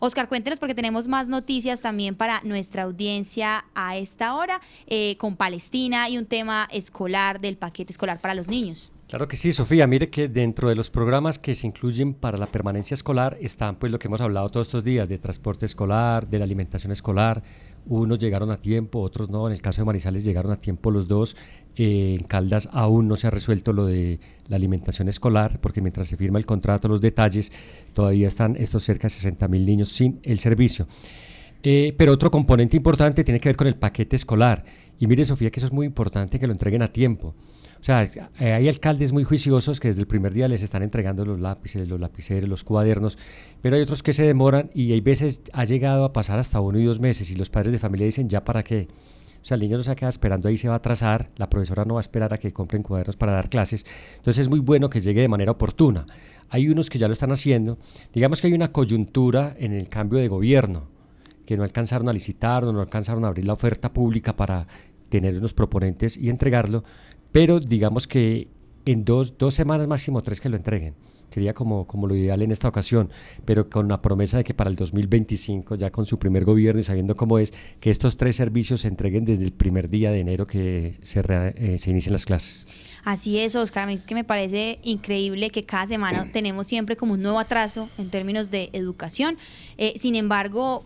Oscar, cuéntenos porque tenemos más noticias también para nuestra audiencia a esta hora eh, con Palestina y un tema escolar del paquete escolar para los niños. Claro que sí, Sofía. Mire que dentro de los programas que se incluyen para la permanencia escolar están pues lo que hemos hablado todos estos días de transporte escolar, de la alimentación escolar. Unos llegaron a tiempo, otros no. En el caso de Manizales llegaron a tiempo los dos. Eh, en Caldas aún no se ha resuelto lo de la alimentación escolar porque mientras se firma el contrato, los detalles, todavía están estos cerca de 60 mil niños sin el servicio. Eh, pero otro componente importante tiene que ver con el paquete escolar. Y mire, Sofía, que eso es muy importante que lo entreguen a tiempo. O sea, eh, hay alcaldes muy juiciosos que desde el primer día les están entregando los lápices, los lapiceros, los cuadernos, pero hay otros que se demoran y hay veces ha llegado a pasar hasta uno y dos meses y los padres de familia dicen, ¿ya para qué? O sea, el niño no se queda esperando ahí, se va a atrasar, la profesora no va a esperar a que compren cuadernos para dar clases. Entonces es muy bueno que llegue de manera oportuna. Hay unos que ya lo están haciendo. Digamos que hay una coyuntura en el cambio de gobierno, que no alcanzaron a licitar, no alcanzaron a abrir la oferta pública para tener unos proponentes y entregarlo pero digamos que en dos, dos semanas máximo tres que lo entreguen. Sería como, como lo ideal en esta ocasión, pero con la promesa de que para el 2025, ya con su primer gobierno y sabiendo cómo es, que estos tres servicios se entreguen desde el primer día de enero que se, eh, se inicien las clases. Así es, Oscar. A mí es que me parece increíble que cada semana tenemos siempre como un nuevo atraso en términos de educación. Eh, sin embargo,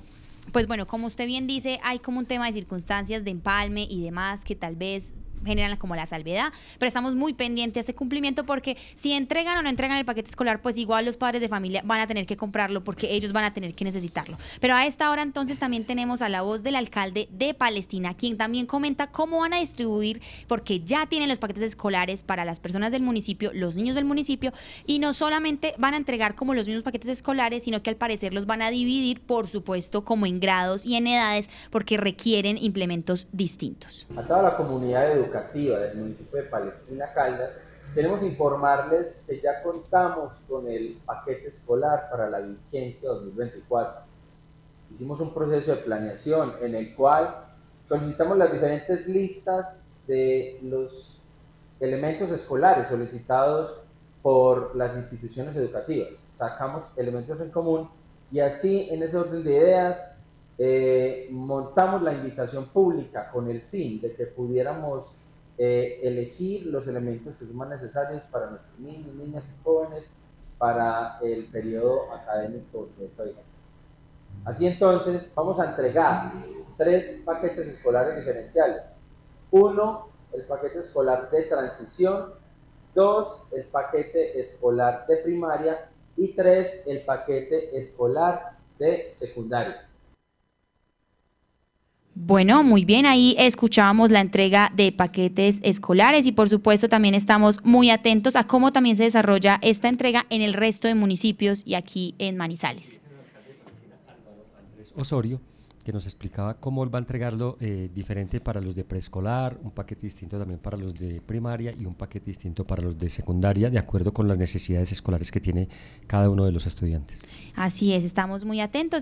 pues bueno, como usted bien dice, hay como un tema de circunstancias de empalme y demás que tal vez generan como la salvedad, pero estamos muy pendientes de este cumplimiento porque si entregan o no entregan el paquete escolar, pues igual los padres de familia van a tener que comprarlo porque ellos van a tener que necesitarlo. Pero a esta hora entonces también tenemos a la voz del alcalde de Palestina, quien también comenta cómo van a distribuir, porque ya tienen los paquetes escolares para las personas del municipio, los niños del municipio, y no solamente van a entregar como los mismos paquetes escolares, sino que al parecer los van a dividir, por supuesto, como en grados y en edades, porque requieren implementos distintos. A toda la comunidad educativa educativa del municipio de Palestina Caldas, queremos informarles que ya contamos con el paquete escolar para la vigencia 2024. Hicimos un proceso de planeación en el cual solicitamos las diferentes listas de los elementos escolares solicitados por las instituciones educativas. Sacamos elementos en común y así en ese orden de ideas eh, montamos la invitación pública con el fin de que pudiéramos elegir los elementos que son más necesarios para nuestros niños, niñas y jóvenes para el periodo académico de esta vigencia. Así entonces, vamos a entregar tres paquetes escolares diferenciales. Uno, el paquete escolar de transición. Dos, el paquete escolar de primaria. Y tres, el paquete escolar de secundaria. Bueno, muy bien, ahí escuchábamos la entrega de paquetes escolares y por supuesto también estamos muy atentos a cómo también se desarrolla esta entrega en el resto de municipios y aquí en Manizales. Osorio, que nos explicaba cómo él va a entregarlo eh, diferente para los de preescolar, un paquete distinto también para los de primaria y un paquete distinto para los de secundaria, de acuerdo con las necesidades escolares que tiene cada uno de los estudiantes. Así es, estamos muy atentos.